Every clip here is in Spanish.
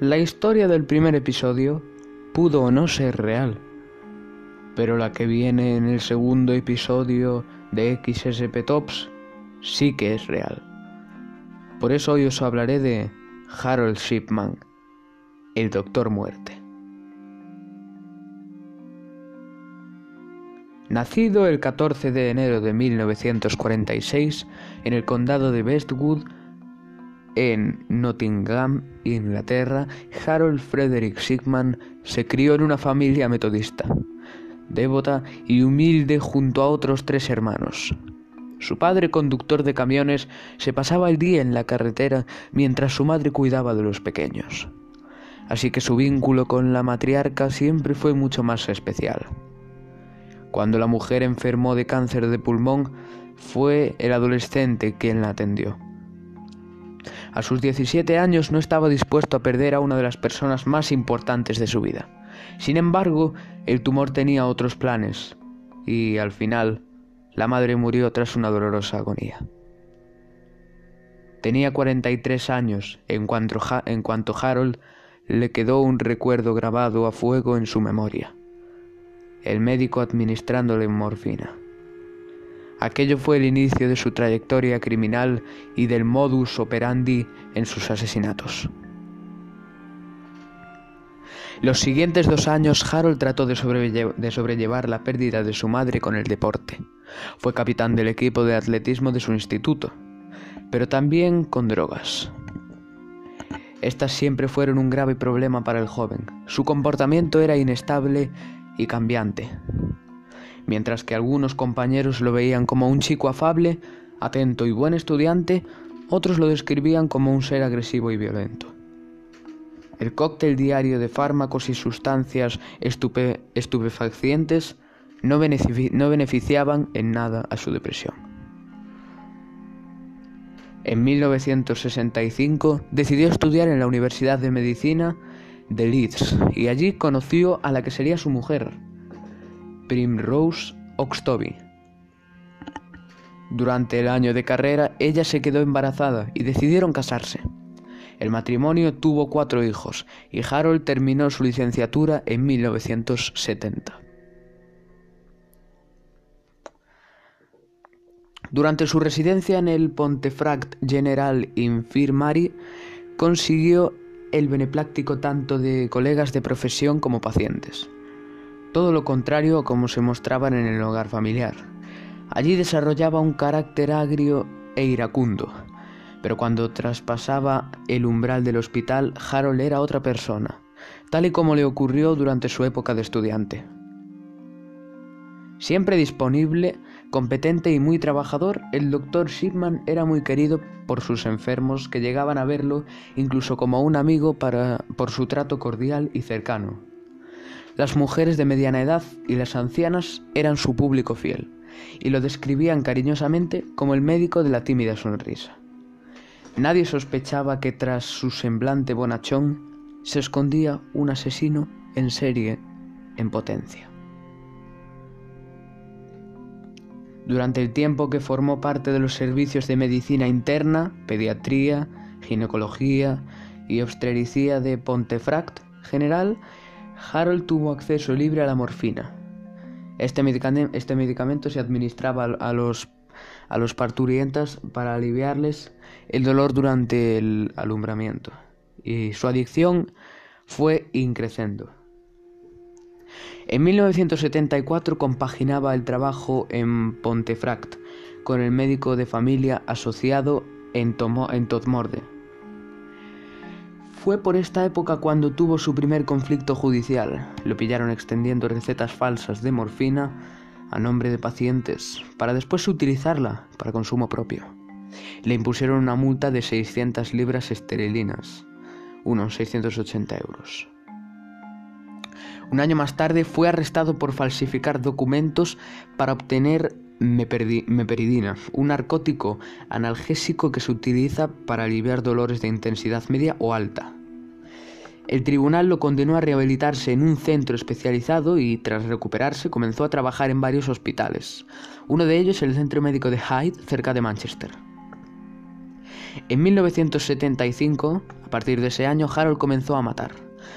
La historia del primer episodio pudo o no ser real, pero la que viene en el segundo episodio de XSP Tops sí que es real. Por eso hoy os hablaré de Harold Shipman, el Doctor Muerte. Nacido el 14 de enero de 1946 en el condado de Westwood, en Nottingham, Inglaterra, Harold Frederick Sigman se crió en una familia metodista, devota y humilde junto a otros tres hermanos. Su padre, conductor de camiones, se pasaba el día en la carretera mientras su madre cuidaba de los pequeños. Así que su vínculo con la matriarca siempre fue mucho más especial. Cuando la mujer enfermó de cáncer de pulmón, fue el adolescente quien la atendió. A sus 17 años no estaba dispuesto a perder a una de las personas más importantes de su vida. Sin embargo, el tumor tenía otros planes y al final la madre murió tras una dolorosa agonía. Tenía 43 años en cuanto, en cuanto Harold le quedó un recuerdo grabado a fuego en su memoria. El médico administrándole morfina. Aquello fue el inicio de su trayectoria criminal y del modus operandi en sus asesinatos. Los siguientes dos años Harold trató de, sobrellevar la pérdida de su madre con el deporte. Fue capitán del equipo de atletismo de su instituto, pero también con drogas. Estas siempre fueron un grave problema para el joven. Su comportamiento era inestable y cambiante mientras que algunos compañeros lo veían como un chico afable, atento y buen estudiante, otros lo describían como un ser agresivo y violento. El cóctel diario de fármacos y sustancias estupefacientes no, no beneficiaban en nada a su depresión. En 1965 decidió estudiar en la Universidad de Medicina de Leeds y allí conoció a la que sería su mujer, Primrose Oxtoby. Durante el año de carrera, ella se quedó embarazada y decidieron casarse. El matrimonio tuvo cuatro hijos y Harold terminó su licenciatura en 1970. Durante su residencia en el Pontefract General Infirmary, consiguió el benepláctico tanto de colegas de profesión como pacientes todo lo contrario a como se mostraban en el hogar familiar. Allí desarrollaba un carácter agrio e iracundo, pero cuando traspasaba el umbral del hospital, Harold era otra persona, tal y como le ocurrió durante su época de estudiante. Siempre disponible, competente y muy trabajador, el doctor Shipman era muy querido por sus enfermos que llegaban a verlo incluso como un amigo por su trato cordial y cercano. Las mujeres de mediana edad y las ancianas eran su público fiel, y lo describían cariñosamente como el médico de la tímida sonrisa. Nadie sospechaba que tras su semblante bonachón se escondía un asesino en serie en potencia. Durante el tiempo que formó parte de los servicios de medicina interna, pediatría, ginecología y obstetricia de Pontefract General, Harold tuvo acceso libre a la morfina. Este, este medicamento se administraba a los, parturientas para aliviarles el dolor durante el alumbramiento, y su adicción fue increciendo. En 1974 compaginaba el trabajo en Pontefract con el médico de familia asociado en, en Todmorde fue por esta época cuando tuvo su primer conflicto judicial. Lo pillaron extendiendo recetas falsas de morfina a nombre de pacientes para después utilizarla para consumo propio. Le impusieron una multa de 600 libras esterilinas, unos 680 euros. Un año más tarde fue arrestado por falsificar documentos para obtener meperidina, un narcótico analgésico que se utiliza para aliviar dolores de intensidad media o alta. El tribunal lo condenó a rehabilitarse en un centro especializado y tras recuperarse comenzó a trabajar en varios hospitales, uno de ellos el Centro Médico de Hyde cerca de Manchester. En 1975, a partir de ese año, Harold comenzó a matar.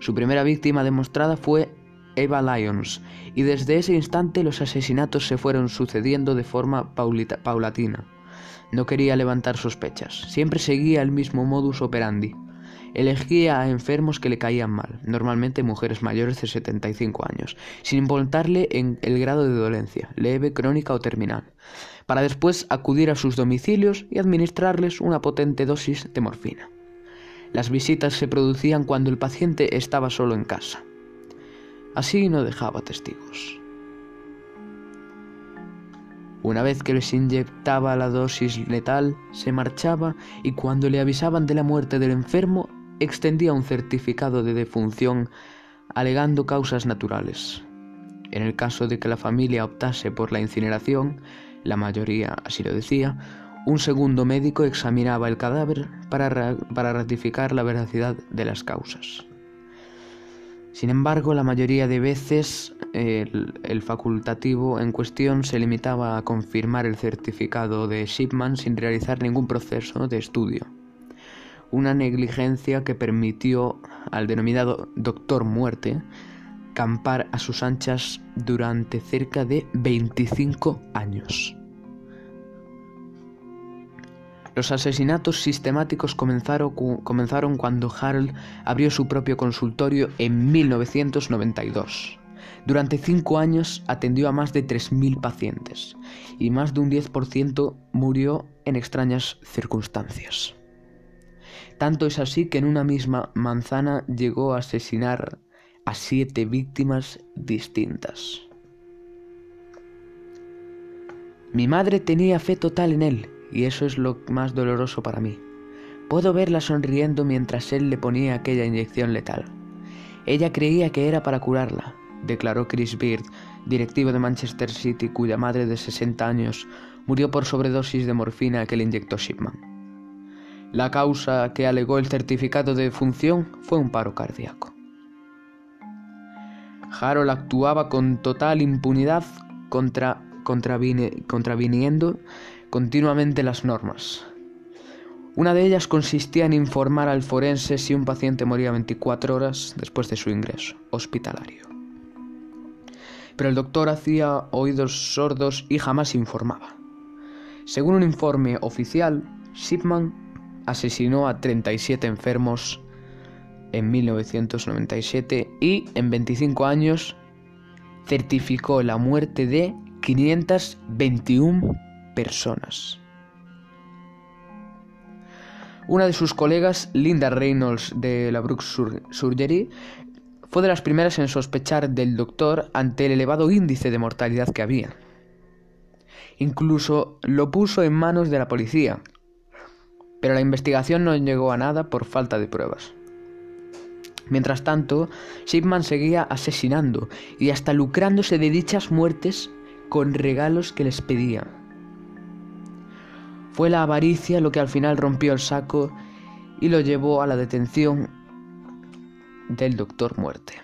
Su primera víctima demostrada fue Eva Lyons, y desde ese instante los asesinatos se fueron sucediendo de forma paulatina. No quería levantar sospechas, siempre seguía el mismo modus operandi. Elegía a enfermos que le caían mal, normalmente mujeres mayores de 75 años, sin importarle en el grado de dolencia, leve, crónica o terminal, para después acudir a sus domicilios y administrarles una potente dosis de morfina. Las visitas se producían cuando el paciente estaba solo en casa. Así no dejaba testigos. Una vez que les inyectaba la dosis letal, se marchaba y cuando le avisaban de la muerte del enfermo, extendía un certificado de defunción alegando causas naturales. En el caso de que la familia optase por la incineración, la mayoría así lo decía, un segundo médico examinaba el cadáver para, para ratificar la veracidad de las causas. Sin embargo, la mayoría de veces el, facultativo en cuestión se limitaba a confirmar el certificado de Shipman sin realizar ningún proceso de estudio una negligencia que permitió al denominado Doctor Muerte campar a sus anchas durante cerca de 25 años. Los asesinatos sistemáticos comenzaron, cuando Harold abrió su propio consultorio en 1992. Durante cinco años atendió a más de 3.000 pacientes y más de un 10% murió en extrañas circunstancias. Tanto es así que en una misma manzana llegó a asesinar a siete víctimas distintas. Mi madre tenía fe total en él, y eso es lo más doloroso para mí. Puedo verla sonriendo mientras él le ponía aquella inyección letal. Ella creía que era para curarla, declaró Chris Beard, directivo de Manchester City, cuya madre de 60 años murió por sobredosis de morfina que le inyectó Shipman. La causa que alegó el certificado de defunción fue un paro cardíaco. Harold actuaba con total impunidad contra, contraviniendo continuamente las normas. Una de ellas consistía en informar al forense si un paciente moría 24 horas después de su ingreso hospitalario. Pero el doctor hacía oídos sordos y jamás informaba. Según un informe oficial, Shipman asesinó a 37 enfermos en 1997 y en 25 años certificó la muerte de 521 personas. Una de sus colegas, Linda Reynolds de la Brooks Surgery, fue de las primeras en sospechar del doctor ante el elevado índice de mortalidad que había. Incluso lo puso en manos de la policía, pero la investigación no llegó a nada por falta de pruebas. Mientras tanto, Shipman seguía asesinando y hasta lucrándose de dichas muertes con regalos que les pedía. Fue la avaricia lo que al final rompió el saco y lo llevó a la detención del Doctor Muerte.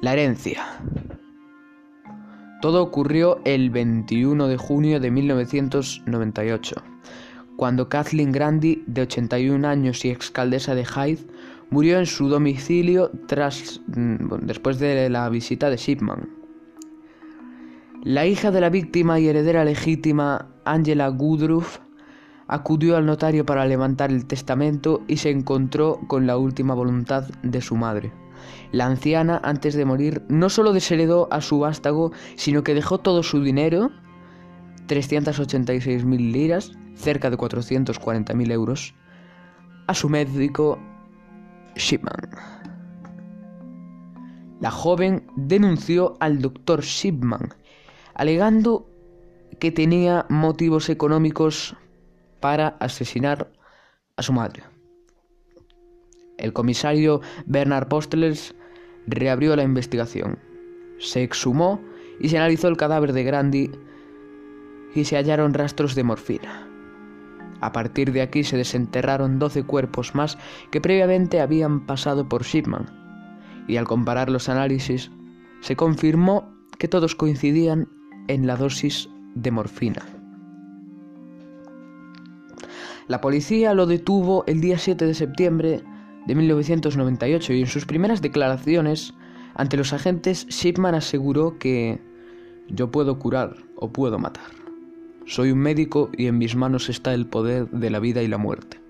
La herencia. Todo ocurrió el 21 de junio de 1998, cuando Kathleen Grandi, de 81 años y excaldesa de Hyde, murió en su domicilio tras, mm, después de la visita de Shipman. La hija de la víctima y heredera legítima, Angela Goodruff, acudió al notario para levantar el testamento y se encontró con la última voluntad de su madre. La anciana, antes de morir, no solo desheredó a su vástago, sino que dejó todo su dinero, 386.000 liras, cerca de 440.000 euros, a su médico Shipman. La joven denunció al doctor Shipman, alegando que tenía motivos económicos para asesinar a su madre. El comisario Bernard Postles reabrió la investigación. Se exhumó y se analizó el cadáver de Grandi y se hallaron rastros de morfina. A partir de aquí se desenterraron 12 cuerpos más que previamente habían pasado por Shipman, y al comparar los análisis se confirmó que todos coincidían en la dosis de morfina. La policía lo detuvo el día 7 de septiembre de 1998 y en sus primeras declaraciones ante los agentes Shipman aseguró que yo puedo curar o puedo matar. Soy un médico y en mis manos está el poder de la vida y la muerte.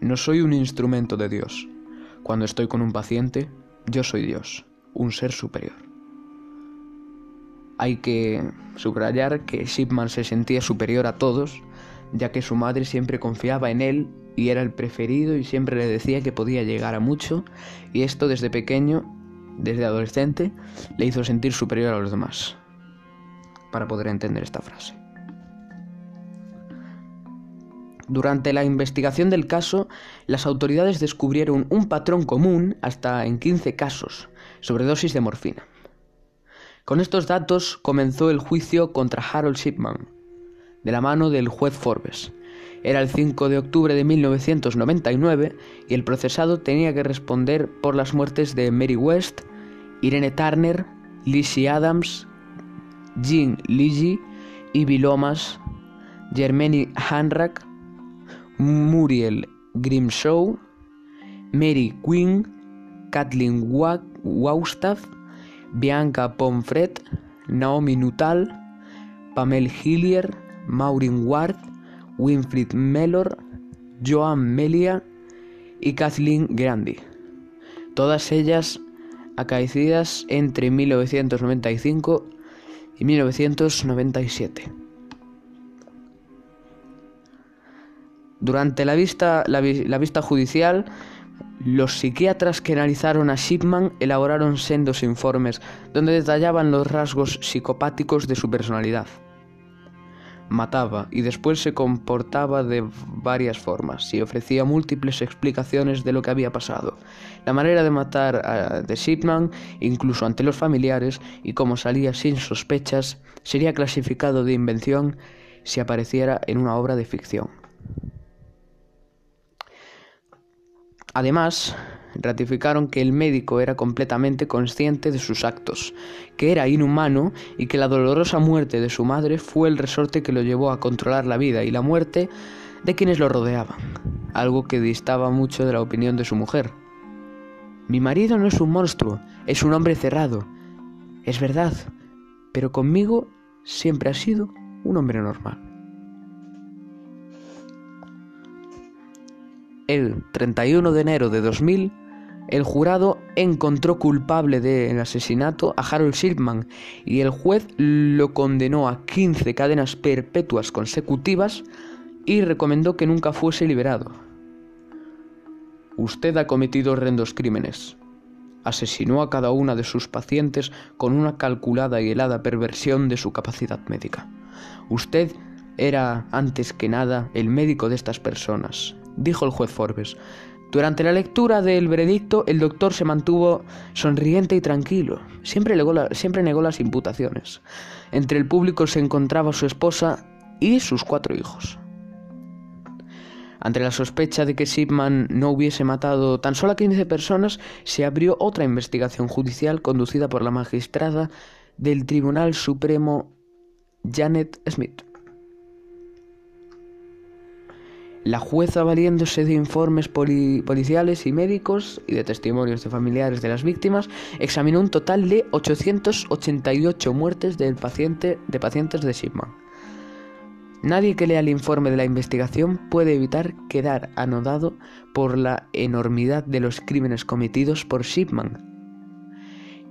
No soy un instrumento de Dios. Cuando estoy con un paciente, yo soy Dios, un ser superior. Hay que subrayar que Shipman se sentía superior a todos, ya que su madre siempre confiaba en él y era el preferido y siempre le decía que podía llegar a mucho, y esto desde pequeño, desde adolescente, le hizo sentir superior a los demás, para poder entender esta frase. Durante la investigación del caso, las autoridades descubrieron un patrón común hasta en 15 casos sobre dosis de morfina. Con estos datos comenzó el juicio contra Harold Shipman, de la mano del juez Forbes. Era el 5 de octubre de 1999 y el procesado tenía que responder por las muertes de Mary West, Irene Turner, Lizzie Adams, Jean Ligi, Ivy Lomas, Germany Hanrack, Muriel Grimshaw, Mary Quinn, Kathleen Waustaff, Bianca Pomfret, Naomi Nuttall, Pamela Hillier, Maureen Ward, Winfried Mellor, Joan Melia y Kathleen Grandi. Todas ellas acaecidas entre 1995 y 1997. Durante la vista, la, vista judicial, los psiquiatras que analizaron a Shipman elaboraron sendos informes donde detallaban los rasgos psicopáticos de su personalidad. Mataba y después se comportaba de varias formas y ofrecía múltiples explicaciones de lo que había pasado. La manera de matar de Shipman, incluso ante los familiares, y cómo salía sin sospechas, sería clasificado de invención si apareciera en una obra de ficción. Además, ratificaron que el médico era completamente consciente de sus actos, que era inhumano y que la dolorosa muerte de su madre fue el resorte que lo llevó a controlar la vida y la muerte de quienes lo rodeaban, algo que distaba mucho de la opinión de su mujer. Mi marido no es un monstruo, es un hombre cerrado. Es verdad, pero conmigo siempre ha sido un hombre normal. El 31 de enero de 2000, el jurado encontró culpable del asesinato a Harold Shipman y el juez lo condenó a 15 cadenas perpetuas consecutivas y recomendó que nunca fuese liberado. Usted ha cometido horrendos crímenes. Asesinó a cada una de sus pacientes con una calculada y helada perversión de su capacidad médica. Usted era, antes que nada, el médico de estas personas, dijo el juez Forbes. Durante la lectura del veredicto, el doctor se mantuvo sonriente y tranquilo. Siempre negó, siempre negó las imputaciones. Entre el público se encontraba su esposa y sus cuatro hijos. Ante la sospecha de que Shipman no hubiese matado tan solo a 15 personas, se abrió otra investigación judicial conducida por la magistrada del Tribunal Supremo Janet Smith. La jueza, valiéndose de informes policiales y médicos y de testimonios de familiares de las víctimas, examinó un total de 888 muertes de pacientes de Shipman. Nadie que lea el informe de la investigación puede evitar quedar anodado por la enormidad de los crímenes cometidos por Shipman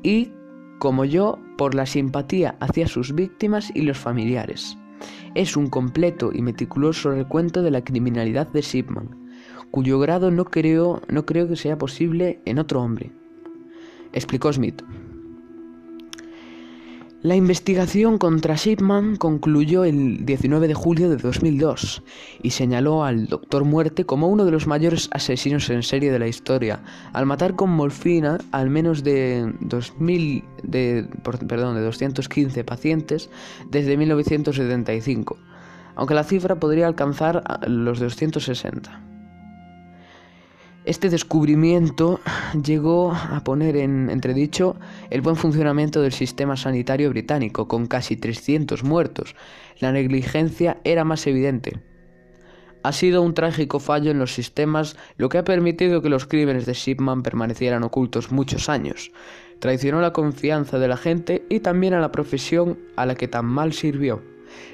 y, como yo, por la simpatía hacia sus víctimas y los familiares es un completo y meticuloso recuento de la criminalidad de Shipman, cuyo grado no creo, no creo que sea posible en otro hombre. Explicó Smith. La investigación contra Shipman concluyó el 19 de julio de 2002 y señaló al Doctor Muerte como uno de los mayores asesinos en serie de la historia, al matar con morfina al menos de, 2000, de, perdón, de 215 pacientes desde 1975, aunque la cifra podría alcanzar los 260. Este descubrimiento llegó a poner en entredicho el buen funcionamiento del sistema sanitario británico, con casi 300 muertos. La negligencia era más evidente. Ha sido un trágico fallo en los sistemas lo que ha permitido que los crímenes de Shipman permanecieran ocultos muchos años. Traicionó la confianza de la gente y también a la profesión a la que tan mal sirvió,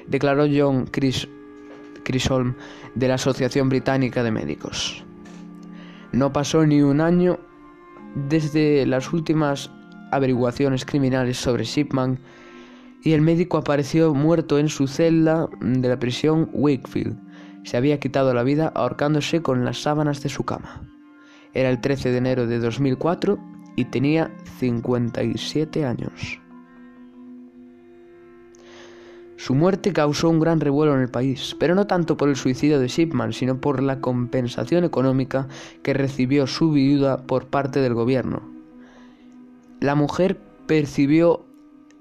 declaró John Chris Chisholm de la Asociación Británica de Médicos. No pasó ni un año desde las últimas averiguaciones criminales sobre Shipman y el médico apareció muerto en su celda de la prisión Wakefield. Se había quitado la vida ahorcándose con las sábanas de su cama. Era el 13 de enero de 2004 y tenía 57 años. Su muerte causó un gran revuelo en el país, pero no tanto por el suicidio de Shipman, sino por la compensación económica que recibió su viuda por parte del gobierno. La mujer percibió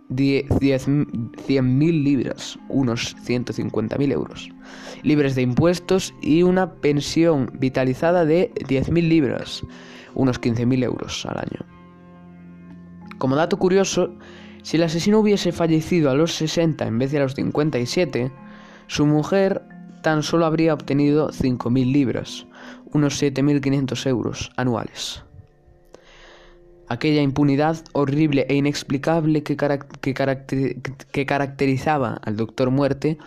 100.000 libras, unos 150.000 euros, libres de impuestos y una pensión vitalizada de 10.000 libras, unos 15.000 euros al año. Como dato curioso, si el asesino hubiese fallecido a los 60 en vez de a los 57, su mujer tan solo habría obtenido 5.000 libras, unos 7.500 euros anuales. Aquella impunidad horrible e inexplicable que, caracterizaba al Doctor Muerte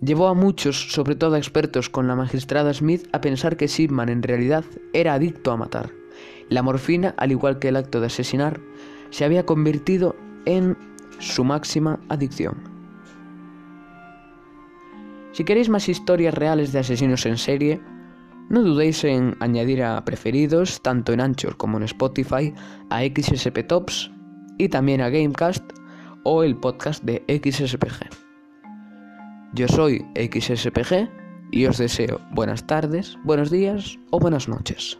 llevó a muchos, sobre todo a expertos con la magistrada Smith, a pensar que Shipman en realidad era adicto a matar. La morfina, al igual que el acto de asesinar, se había convertido en su máxima adicción. Si queréis más historias reales de asesinos en serie, no dudéis en añadir a preferidos, tanto en Anchor como en Spotify, a XSP Tops y también a Gamecast o el podcast de XSPG. Yo soy XSPG y os deseo buenas tardes, buenos días o buenas noches.